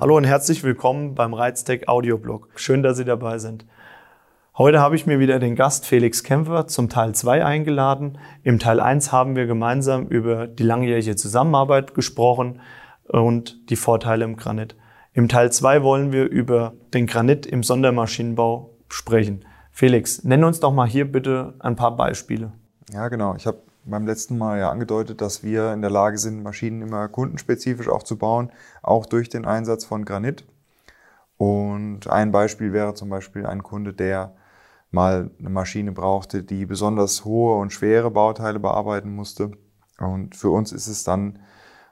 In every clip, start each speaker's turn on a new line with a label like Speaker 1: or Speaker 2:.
Speaker 1: Hallo und herzlich willkommen beim Reiztech Audioblog. Schön, dass Sie dabei sind. Heute habe ich mir wieder den Gast Felix Kämpfer zum Teil 2 eingeladen. Im Teil 1 haben wir gemeinsam über die langjährige Zusammenarbeit gesprochen und die Vorteile im Granit. Im Teil 2 wollen wir über den Granit im Sondermaschinenbau sprechen. Felix, nenn uns doch mal hier bitte ein paar Beispiele.
Speaker 2: Ja, genau. Ich habe beim letzten Mal ja angedeutet, dass wir in der Lage sind, Maschinen immer kundenspezifisch auch zu bauen, auch durch den Einsatz von Granit. Und ein Beispiel wäre zum Beispiel ein Kunde, der mal eine Maschine brauchte, die besonders hohe und schwere Bauteile bearbeiten musste. Und für uns ist es dann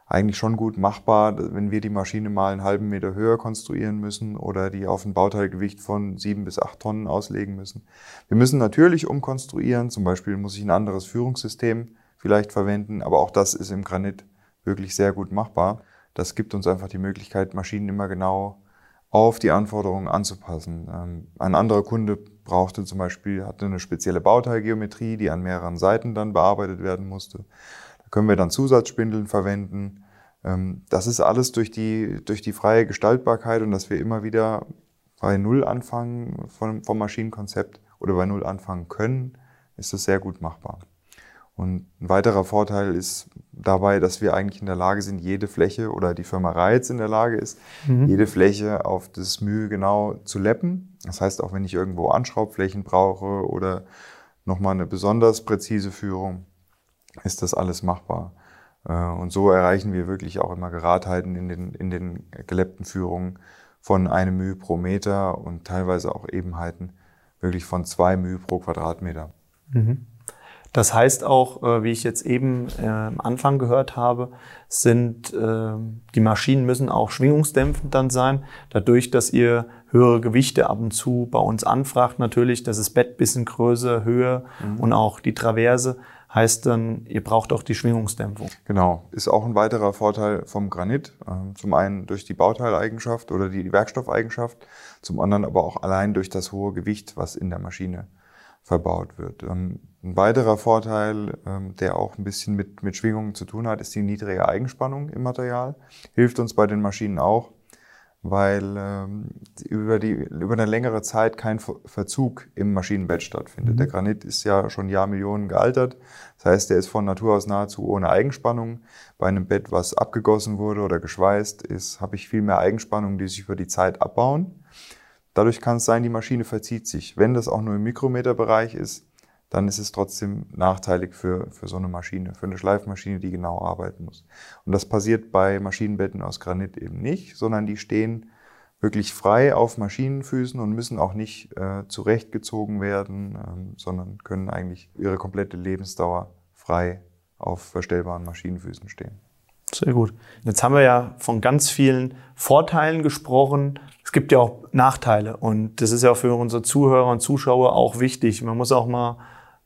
Speaker 2: eigentlich schon gut machbar, wenn wir die Maschine mal einen halben Meter höher konstruieren müssen oder die auf ein Bauteilgewicht von sieben bis acht Tonnen auslegen müssen. Wir müssen natürlich umkonstruieren, zum Beispiel muss ich ein anderes Führungssystem vielleicht verwenden, aber auch das ist im Granit wirklich sehr gut machbar. Das gibt uns einfach die Möglichkeit, Maschinen immer genau auf die Anforderungen anzupassen. Ähm, ein anderer Kunde brauchte zum Beispiel, hatte eine spezielle Bauteilgeometrie, die an mehreren Seiten dann bearbeitet werden musste können wir dann Zusatzspindeln verwenden. Ähm, das ist alles durch die, durch die freie Gestaltbarkeit und dass wir immer wieder bei Null anfangen vom, vom Maschinenkonzept oder bei Null anfangen können, ist das sehr gut machbar. Und ein weiterer Vorteil ist dabei, dass wir eigentlich in der Lage sind, jede Fläche oder die Firma Reiz in der Lage ist, mhm. jede Fläche auf das Mühe genau zu leppen. Das heißt, auch wenn ich irgendwo Anschraubflächen brauche oder nochmal eine besonders präzise Führung, ist das alles machbar. Äh, und so erreichen wir wirklich auch immer Geradheiten in den, in den geleppten Führungen von einem Mühe pro Meter und teilweise auch Ebenheiten wirklich von zwei Mühe pro Quadratmeter.
Speaker 1: Mhm. Das heißt auch, äh, wie ich jetzt eben äh, am Anfang gehört habe, sind die Maschinen müssen auch schwingungsdämpfend dann sein. Dadurch, dass ihr höhere Gewichte ab und zu bei uns anfragt, natürlich, dass das Bett bisschen größer, höher mhm. und auch die Traverse heißt dann, ihr braucht auch die Schwingungsdämpfung.
Speaker 2: Genau, ist auch ein weiterer Vorteil vom Granit. Ähm, zum einen durch die Bauteileigenschaft oder die Werkstoffeigenschaft, zum anderen aber auch allein durch das hohe Gewicht, was in der Maschine verbaut wird. Ähm, ein weiterer Vorteil, ähm, der auch ein bisschen mit, mit Schwingungen zu tun hat, ist die niedrige Eigenspannung im Material. Hilft uns bei den Maschinen auch, weil ähm, über, die, über eine längere Zeit kein Verzug im Maschinenbett stattfindet. Mhm. Der Granit ist ja schon Jahrmillionen gealtert. Das heißt, der ist von Natur aus nahezu ohne Eigenspannung. Bei einem Bett, was abgegossen wurde oder geschweißt ist, habe ich viel mehr Eigenspannungen, die sich über die Zeit abbauen. Dadurch kann es sein, die Maschine verzieht sich. Wenn das auch nur im Mikrometerbereich ist, dann ist es trotzdem nachteilig für, für so eine Maschine, für eine Schleifmaschine, die genau arbeiten muss. Und das passiert bei Maschinenbetten aus Granit eben nicht, sondern die stehen wirklich frei auf Maschinenfüßen und müssen auch nicht äh, zurechtgezogen werden, ähm, sondern können eigentlich ihre komplette Lebensdauer frei auf verstellbaren Maschinenfüßen stehen.
Speaker 1: Sehr gut. Jetzt haben wir ja von ganz vielen Vorteilen gesprochen. Es gibt ja auch Nachteile und das ist ja für unsere Zuhörer und Zuschauer auch wichtig. Man muss auch mal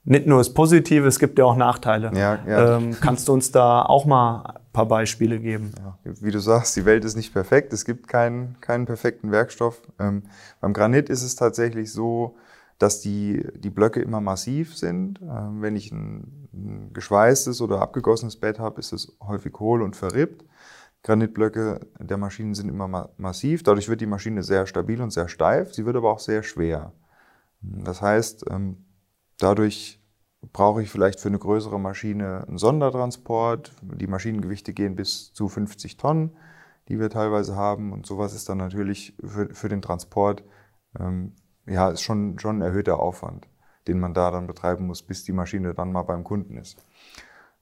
Speaker 1: nicht nur das Positive, es gibt ja auch Nachteile. Ja, ja. Ähm, kannst du uns da auch mal ein paar Beispiele geben?
Speaker 2: Ja, wie du sagst, die Welt ist nicht perfekt. Es gibt keinen, keinen perfekten Werkstoff. Ähm, beim Granit ist es tatsächlich so, dass die, die Blöcke immer massiv sind. Ähm, wenn ich ein, ein geschweißtes oder abgegossenes Bett habe, ist es häufig hohl und verrippt. Granitblöcke der Maschinen sind immer ma massiv. Dadurch wird die Maschine sehr stabil und sehr steif. Sie wird aber auch sehr schwer. Das heißt, ähm, Dadurch brauche ich vielleicht für eine größere Maschine einen Sondertransport. Die Maschinengewichte gehen bis zu 50 Tonnen, die wir teilweise haben. Und sowas ist dann natürlich für, für den Transport, ähm, ja, ist schon, schon ein erhöhter Aufwand, den man da dann betreiben muss, bis die Maschine dann mal beim Kunden ist.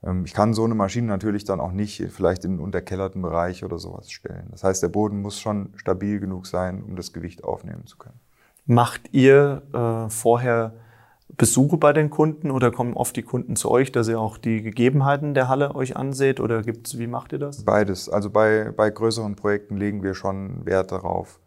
Speaker 2: Ähm, ich kann so eine Maschine natürlich dann auch nicht vielleicht in einen unterkellerten Bereich oder sowas stellen. Das heißt, der Boden muss schon stabil genug sein, um das Gewicht aufnehmen zu können.
Speaker 1: Macht ihr äh, vorher Besuche bei den Kunden oder kommen oft die Kunden zu euch, dass ihr auch die Gegebenheiten der Halle euch anseht oder gibt's, wie macht ihr das?
Speaker 2: Beides. Also bei, bei größeren Projekten legen wir schon Wert darauf,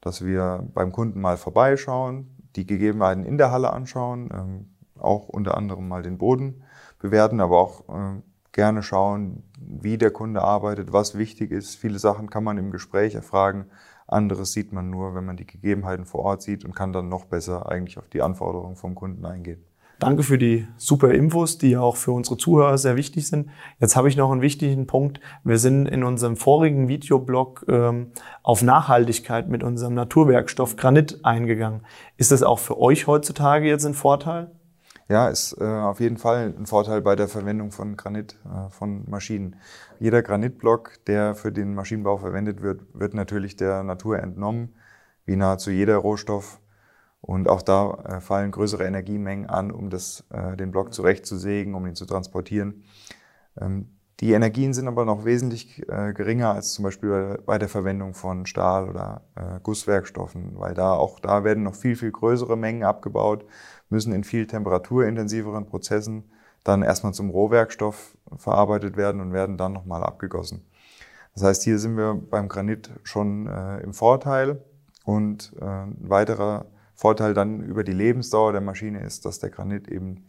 Speaker 2: dass wir beim Kunden mal vorbeischauen, die Gegebenheiten in der Halle anschauen, ähm, auch unter anderem mal den Boden bewerten, aber auch äh, gerne schauen, wie der Kunde arbeitet, was wichtig ist. Viele Sachen kann man im Gespräch erfragen. Anderes sieht man nur, wenn man die Gegebenheiten vor Ort sieht und kann dann noch besser eigentlich auf die Anforderungen vom Kunden eingehen.
Speaker 1: Danke für die super Infos, die auch für unsere Zuhörer sehr wichtig sind. Jetzt habe ich noch einen wichtigen Punkt. Wir sind in unserem vorigen Videoblog ähm, auf Nachhaltigkeit mit unserem Naturwerkstoff Granit eingegangen. Ist das auch für euch heutzutage jetzt ein Vorteil?
Speaker 2: Ja, ist äh, auf jeden Fall ein Vorteil bei der Verwendung von Granit äh, von Maschinen. Jeder Granitblock, der für den Maschinenbau verwendet wird, wird natürlich der Natur entnommen, wie nahezu jeder Rohstoff. Und auch da äh, fallen größere Energiemengen an, um das, äh, den Block zurechtzusägen, um ihn zu transportieren. Ähm, die Energien sind aber noch wesentlich äh, geringer als zum Beispiel bei der Verwendung von Stahl oder äh, Gusswerkstoffen, weil da auch da werden noch viel, viel größere Mengen abgebaut müssen in viel temperaturintensiveren Prozessen dann erstmal zum Rohwerkstoff verarbeitet werden und werden dann nochmal abgegossen. Das heißt, hier sind wir beim Granit schon äh, im Vorteil. Und äh, ein weiterer Vorteil dann über die Lebensdauer der Maschine ist, dass der Granit eben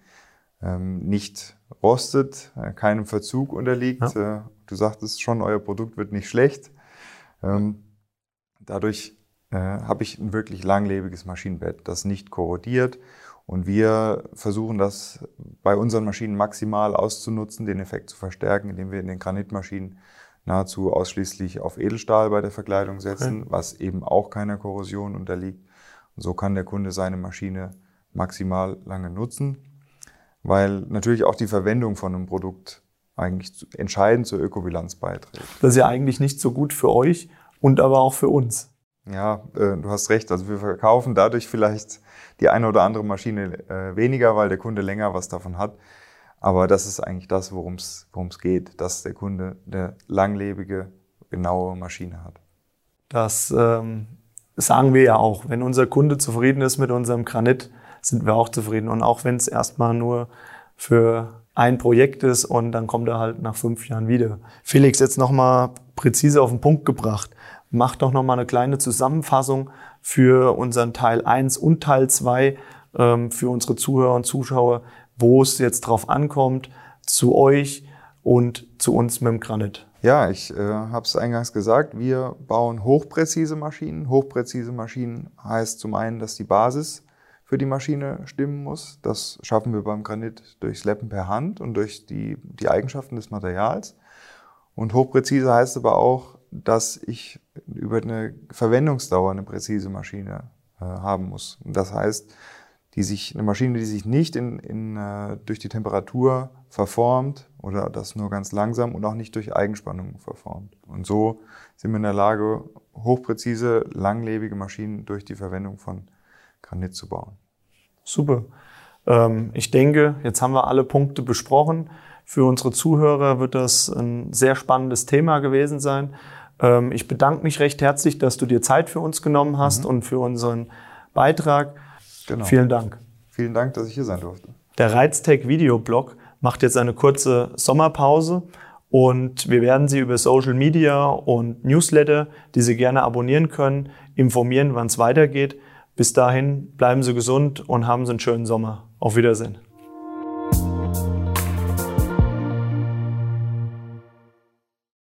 Speaker 2: nicht rostet, äh, keinem Verzug unterliegt. Ja. Äh, du sagtest schon, euer Produkt wird nicht schlecht. Ähm, dadurch äh, habe ich ein wirklich langlebiges Maschinenbett, das nicht korrodiert und wir versuchen das bei unseren Maschinen maximal auszunutzen, den Effekt zu verstärken, indem wir in den Granitmaschinen nahezu ausschließlich auf Edelstahl bei der Verkleidung setzen, okay. was eben auch keiner Korrosion unterliegt. Und so kann der Kunde seine Maschine maximal lange nutzen, weil natürlich auch die Verwendung von einem Produkt eigentlich entscheidend zur Ökobilanz beiträgt.
Speaker 1: Das ist ja eigentlich nicht so gut für euch und aber auch für uns.
Speaker 2: Ja, äh, du hast recht. Also wir verkaufen dadurch vielleicht die eine oder andere Maschine äh, weniger, weil der Kunde länger was davon hat. Aber das ist eigentlich das, worum es geht, dass der Kunde eine langlebige, genaue Maschine hat.
Speaker 1: Das ähm, sagen wir ja auch. Wenn unser Kunde zufrieden ist mit unserem Granit, sind wir auch zufrieden. Und auch wenn es erstmal nur für ein Projekt ist und dann kommt er halt nach fünf Jahren wieder. Felix, jetzt nochmal präzise auf den Punkt gebracht. Mach doch nochmal eine kleine Zusammenfassung für unseren Teil 1 und Teil 2 ähm, für unsere Zuhörer und Zuschauer, wo es jetzt drauf ankommt, zu euch und zu uns mit dem Granit.
Speaker 2: Ja, ich äh, habe es eingangs gesagt, wir bauen hochpräzise Maschinen. Hochpräzise Maschinen heißt zum einen, dass die Basis für die Maschine stimmen muss. Das schaffen wir beim Granit durchs Leppen per Hand und durch die, die Eigenschaften des Materials. Und hochpräzise heißt aber auch, dass ich über eine Verwendungsdauer eine präzise Maschine äh, haben muss. Das heißt, die sich, eine Maschine, die sich nicht in, in, äh, durch die Temperatur verformt oder das nur ganz langsam und auch nicht durch Eigenspannung verformt. Und so sind wir in der Lage, hochpräzise, langlebige Maschinen durch die Verwendung von Granit zu bauen.
Speaker 1: Super. Ähm, ich denke, jetzt haben wir alle Punkte besprochen. Für unsere Zuhörer wird das ein sehr spannendes Thema gewesen sein. Ähm, ich bedanke mich recht herzlich, dass du dir Zeit für uns genommen hast mhm. und für unseren Beitrag. Genau. Vielen Dank.
Speaker 2: Vielen Dank, dass ich hier sein durfte.
Speaker 1: Der Reiztech Videoblog macht jetzt eine kurze Sommerpause und wir werden Sie über Social Media und Newsletter, die Sie gerne abonnieren können, informieren, wann es weitergeht. Bis dahin bleiben Sie gesund und haben Sie einen schönen Sommer. Auf Wiedersehen.